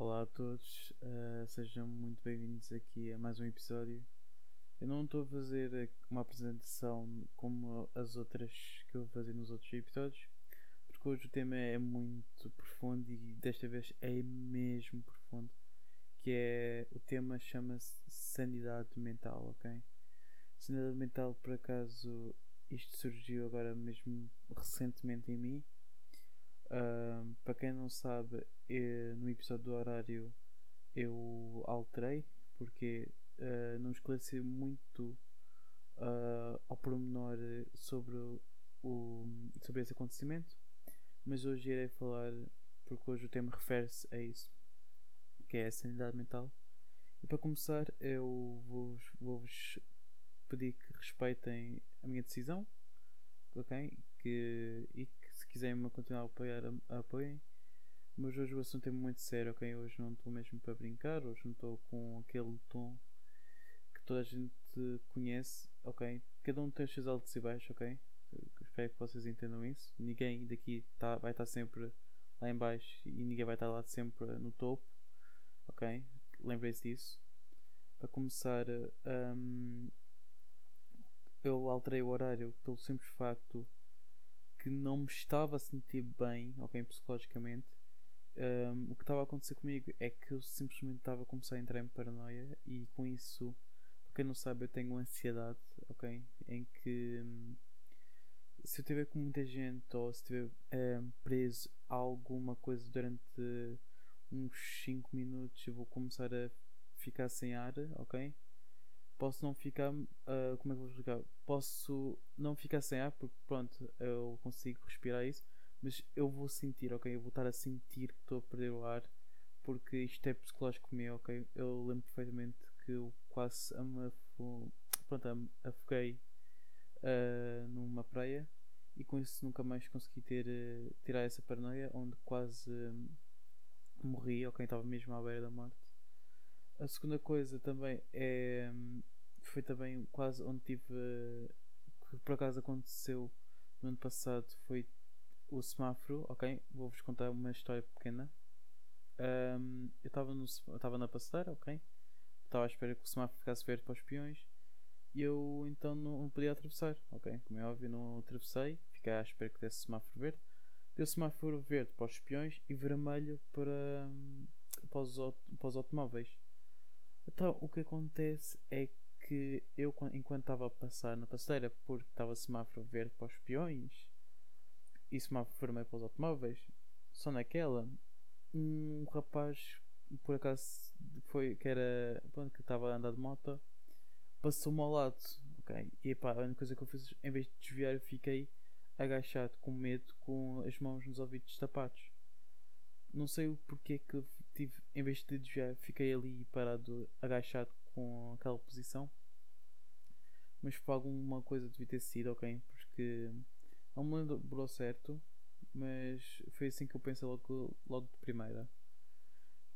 Olá a todos, uh, sejam muito bem-vindos aqui a mais um episódio. Eu não estou a fazer uma apresentação como as outras que eu vou fazer nos outros episódios, porque hoje o tema é muito profundo e desta vez é mesmo profundo. Que é o tema chama-se sanidade mental, ok? Sanidade mental, por acaso, isto surgiu agora mesmo recentemente em mim Para quem não sabe, eu, no episódio do horário eu alterei porque uh, não esclareci muito uh, ao pormenor sobre, o, sobre esse acontecimento, mas hoje irei falar porque hoje o tema refere-se a isso, que é a sanidade mental. E para começar, eu vou-vos vou pedir que respeitem a minha decisão, ok? Que, e quiserem continuar a apoiar, apoiem. Mas hoje o assunto é muito sério, ok? Hoje não estou mesmo para brincar, hoje não estou com aquele tom que toda a gente conhece, ok? Cada um tem os seus altos e baixos, ok? espero que vocês entendam isso. Ninguém daqui tá, vai estar sempre lá em baixo e ninguém vai estar lá sempre no topo, ok? Lembrem-se disso. Para começar, um, eu alterei o horário pelo simples facto que não me estava a sentir bem, ok, psicologicamente. Um, o que estava a acontecer comigo é que eu simplesmente estava a começar a entrar em paranoia e com isso, para quem não sabe, eu tenho ansiedade, ok, em que um, se eu estiver com muita gente ou se estiver um, preso a alguma coisa durante uns 5 minutos, eu vou começar a ficar sem ar, ok? Posso não ficar. Uh, como é que vou explicar? Posso não ficar sem ar, porque pronto, eu consigo respirar isso, mas eu vou sentir, ok? Eu vou estar a sentir que estou a perder o ar, porque isto é psicológico meu, ok? Eu lembro perfeitamente que eu quase me pronto, afoguei uh, numa praia e com isso nunca mais consegui ter, uh, tirar essa paranoia, onde quase morri, ok? Estava mesmo à beira da morte. A segunda coisa também é. Foi também quase onde tive. Que por acaso aconteceu no ano passado. Foi o semáforo, ok? Vou-vos contar uma história pequena. Um, eu estava na passadeira, ok? Estava à espera que o semáforo ficasse verde para os peões. E eu então não, podia atravessar, ok? Como é óbvio, não atravessei. Fiquei à espera que desse semáforo verde. Deu semáforo verde para os peões e vermelho para, para, os, para os automóveis. Então, o que acontece é que eu, enquanto estava a passar na passeira, porque estava semáforo verde para os peões e semáforo vermelho para os automóveis, só naquela, um rapaz, por acaso, foi, que era, pronto, que estava a andar de moto, passou-me ao lado, ok? E pá, a única coisa que eu fiz, em vez de desviar, eu fiquei agachado com medo, com as mãos nos ouvidos tapados. Não sei o porquê que tive, em vez de desviar, fiquei ali parado, agachado com aquela posição. Mas por alguma coisa devia ter sido, ok? Porque não me lembrou certo, mas foi assim que eu pensei logo, logo de primeira.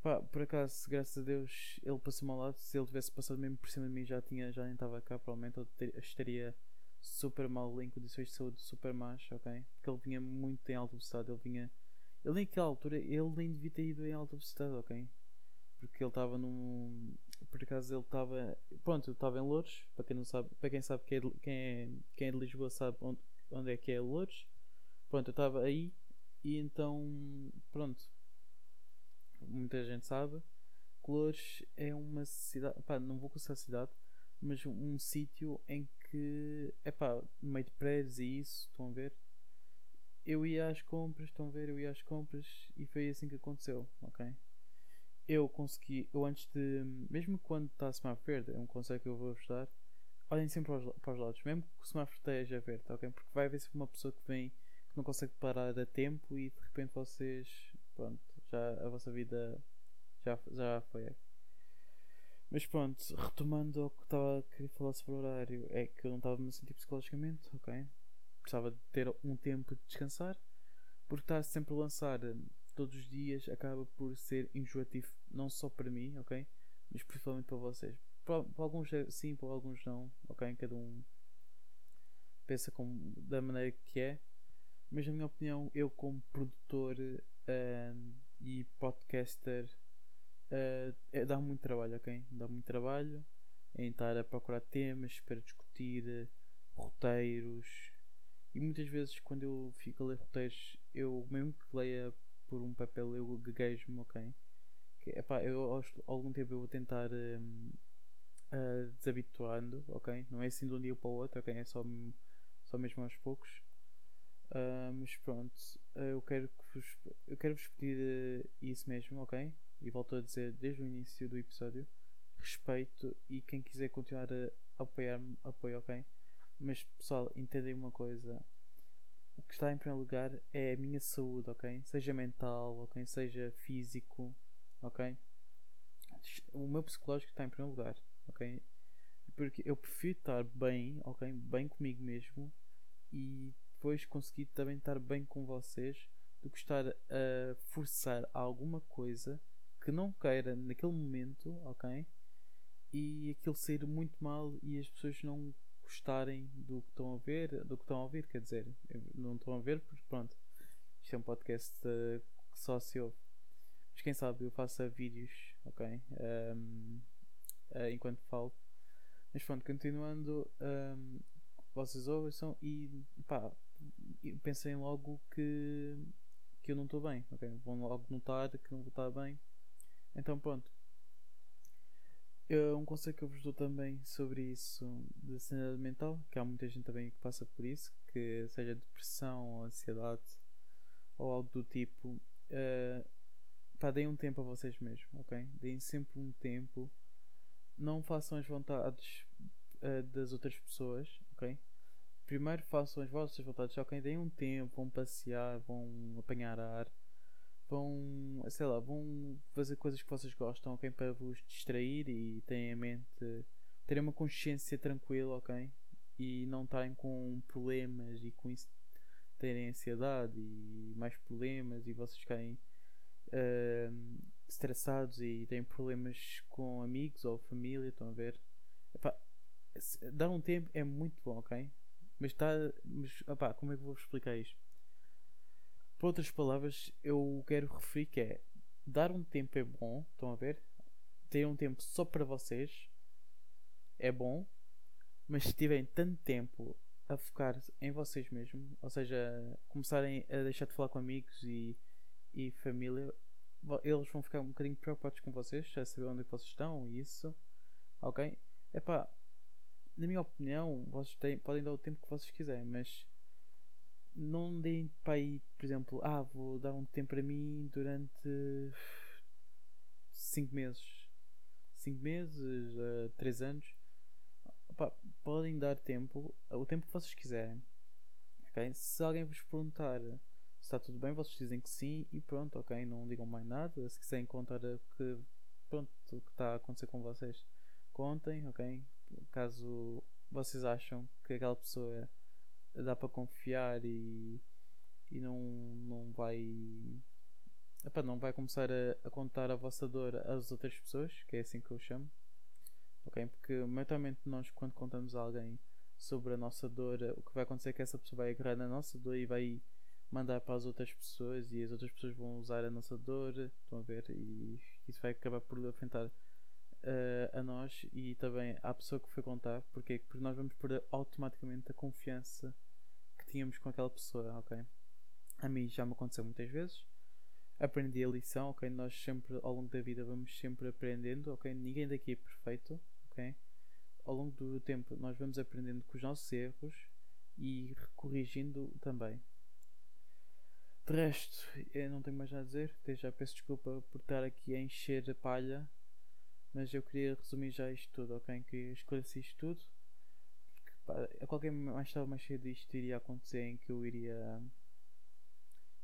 Pá, por acaso, graças a Deus, ele passou-me ao lado. Se ele tivesse passado mesmo por cima de mim, já, tinha, já nem estava cá. Provavelmente eu estaria super mal em condições de saúde super más, ok? Porque ele vinha muito em alta velocidade. Ele vinha ele naquela altura, ele nem devia ter ido em alta velocidade, ok? Porque ele estava num. Por acaso ele estava. Pronto, estava em Louros. Para quem não sabe, para quem sabe quem é, quem é, quem é de Lisboa sabe onde, onde é que é Louros. Pronto, eu estava aí e então. Pronto. Muita gente sabe que Louros é uma cidade. Pá, não vou considerar cidade, mas um, um sítio em que. É pá, no meio de prédios e isso, estão a ver? Eu ia às compras, estão a ver? Eu ia às compras e foi assim que aconteceu, ok? Eu consegui, eu antes de, mesmo quando está a semáforo verde, é um conselho que eu vou ajudar, olhem sempre para os, para os lados, mesmo que o semáforo esteja verde, ok? Porque vai haver sempre uma pessoa que vem que não consegue parar a tempo e de repente vocês, pronto, já a vossa vida já, já foi. Mas pronto, retomando ao que estava a querer falar sobre o horário, é que eu não estava a me sentir psicologicamente, ok? Precisava de ter um tempo de descansar, porque estar sempre a lançar hum, todos os dias acaba por ser enjoativo, não só para mim, ok? Mas principalmente para vocês. Para, para alguns é sim, para alguns não, ok? Cada um pensa como, da maneira que é, mas na minha opinião, eu como produtor uh, e podcaster uh, é, dá muito trabalho, ok? Dá muito trabalho em estar a procurar temas para discutir roteiros. E muitas vezes, quando eu fico a ler roteiros, eu, mesmo que leia por um papel, eu gaguejo-me, ok? Que, epá, eu ao algum tempo eu vou tentar um, uh, desabituando, ok? Não é assim de um dia para o outro, ok? É só, só mesmo aos poucos. Uh, mas pronto, uh, eu quero que vos, eu quero vos pedir uh, isso mesmo, ok? E volto a dizer desde o início do episódio: respeito e quem quiser continuar a apoiar-me, apoio, ok? Mas pessoal, entendem uma coisa: o que está em primeiro lugar é a minha saúde, ok? Seja mental, ok? Seja físico, ok? O meu psicológico está em primeiro lugar, ok? Porque eu prefiro estar bem, ok? Bem comigo mesmo e depois conseguir também estar bem com vocês do que estar a forçar alguma coisa que não queira naquele momento, ok? E aquilo sair muito mal e as pessoas não gostarem do que estão a ver, do que estão a ouvir, quer dizer, não estão a ver porque pronto, isto é um podcast uh, que só se ouve. Mas quem sabe eu faço vídeos, ok? Um, uh, eh, enquanto falo. Mas pronto, continuando, um, vocês ouçam e pá, pensem logo que, que eu não estou bem, ok? Vão logo notar que não vou estar bem. Então pronto. Um conselho que eu vos dou também sobre isso da sanidade mental, que há muita gente também que passa por isso, que seja depressão ou ansiedade ou algo do tipo, uh, pá, deem um tempo a vocês mesmos, ok? Deem sempre um tempo, não façam as vontades uh, das outras pessoas, ok? primeiro façam as vossas vontades, que deem um tempo, vão passear, vão apanhar ar, vão, sei lá, vão fazer coisas que vocês gostam, ok? Para vos distrair e terem a mente, terem uma consciência tranquila, ok? E não estarem com problemas e com isso terem ansiedade e mais problemas e vocês ficarem uh, estressados e têm problemas com amigos ou família, estão a ver? Epá, dar um tempo é muito bom, ok? Mas está. Mas, opá, como é que vou explicar isto? Por outras palavras, eu quero referir que é dar um tempo é bom, estão a ver? Ter um tempo só para vocês é bom, mas se tiverem tanto tempo a focar em vocês mesmos, ou seja, começarem a deixar de falar com amigos e, e família, eles vão ficar um bocadinho preocupados com vocês, a saber onde é que vocês estão e isso, ok? Epá, na minha opinião, vocês têm, podem dar o tempo que vocês quiserem, mas não deem para aí, por exemplo, ah, vou dar um tempo para mim durante 5 meses, 5 meses, 3 uh, anos. Opa, podem dar tempo, o tempo que vocês quiserem. Okay? Se alguém vos perguntar se está tudo bem, vocês dizem que sim e pronto, ok? Não digam mais nada. Se quiserem contar o que, o que está a acontecer com vocês, contem, ok? caso vocês acham que aquela pessoa dá para confiar e, e não, não vai Epá, não vai começar a, a, contar a vossa dor às outras pessoas, que é assim que eu chamo. Ok? Porque mentalmente nós quando contamos a alguém sobre a nossa dor, o que vai acontecer é que essa pessoa vai agarrar na nossa dor e vai mandar para as outras pessoas e as outras pessoas vão usar a nossa dor, estão a ver? E isso vai acabar por afetar uh, a nós e também à pessoa que foi contar. Porque Porque nós vamos perder automaticamente a confiança tínhamos com aquela pessoa, ok? A mim já me aconteceu muitas vezes. Aprendi a lição, ok? Nós sempre, ao longo da vida, vamos sempre aprendendo, ok? Ninguém daqui é perfeito, ok? Ao longo do tempo, nós vamos aprendendo com os nossos erros e corrigindo também. De resto, eu não tenho mais nada a dizer. Já peço desculpa por estar aqui a encher a palha mas eu queria resumir já isto tudo, ok? Que esclareci isto tudo. Pá, a qualquer mais tarde mais cedo isto iria acontecer em que eu iria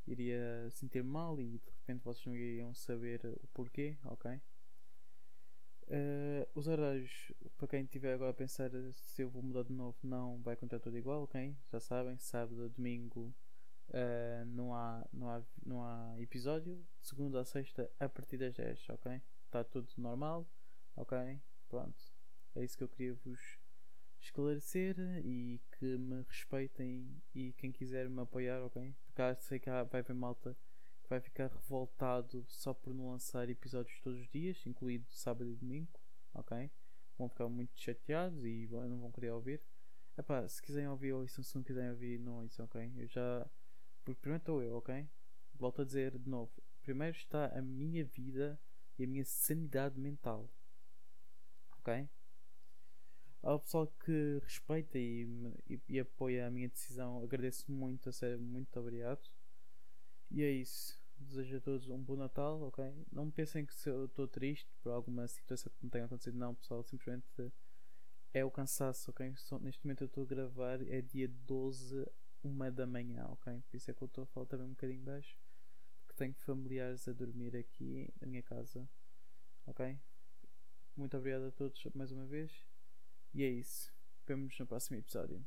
iria sentir mal e de repente vocês não iriam saber o porquê, ok? Uh, os horários, para quem estiver agora a pensar se eu vou mudar de novo, não vai continuar tudo igual, ok? Já sabem, sábado, domingo uh, não, há, não, há, não há episódio, de segunda a sexta a partir das 10, ok? está tudo normal, ok? Pronto, é isso que eu queria vos esclarecer e que me respeitem e quem quiser me apoiar, ok? Porque sei que vai haver malta que vai ficar revoltado só por não lançar episódios todos os dias, incluído sábado e domingo, ok? Vão ficar muito chateados e não vão querer ouvir. Epá, se quiserem ouvir, ouçam, se não quiserem ouvir, não ouçam, ok? Eu já. Porque primeiro estou eu, ok? Volto a dizer de novo. Primeiro está a minha vida e a minha sanidade mental, ok? Ao pessoal que respeita e, e, e apoia a minha decisão, agradeço muito, a sério, muito obrigado. E é isso. Desejo a todos um bom Natal, ok? Não pensem que eu estou triste por alguma situação que me tenha acontecido, não, pessoal. Simplesmente é o cansaço, ok? Neste momento eu estou a gravar, é dia 12, uma da manhã, ok? Por isso é que eu estou a falar também um bocadinho baixo, porque tenho familiares a dormir aqui na minha casa, ok? Muito obrigado a todos mais uma vez, e é isso. Vemo-nos no próximo episódio.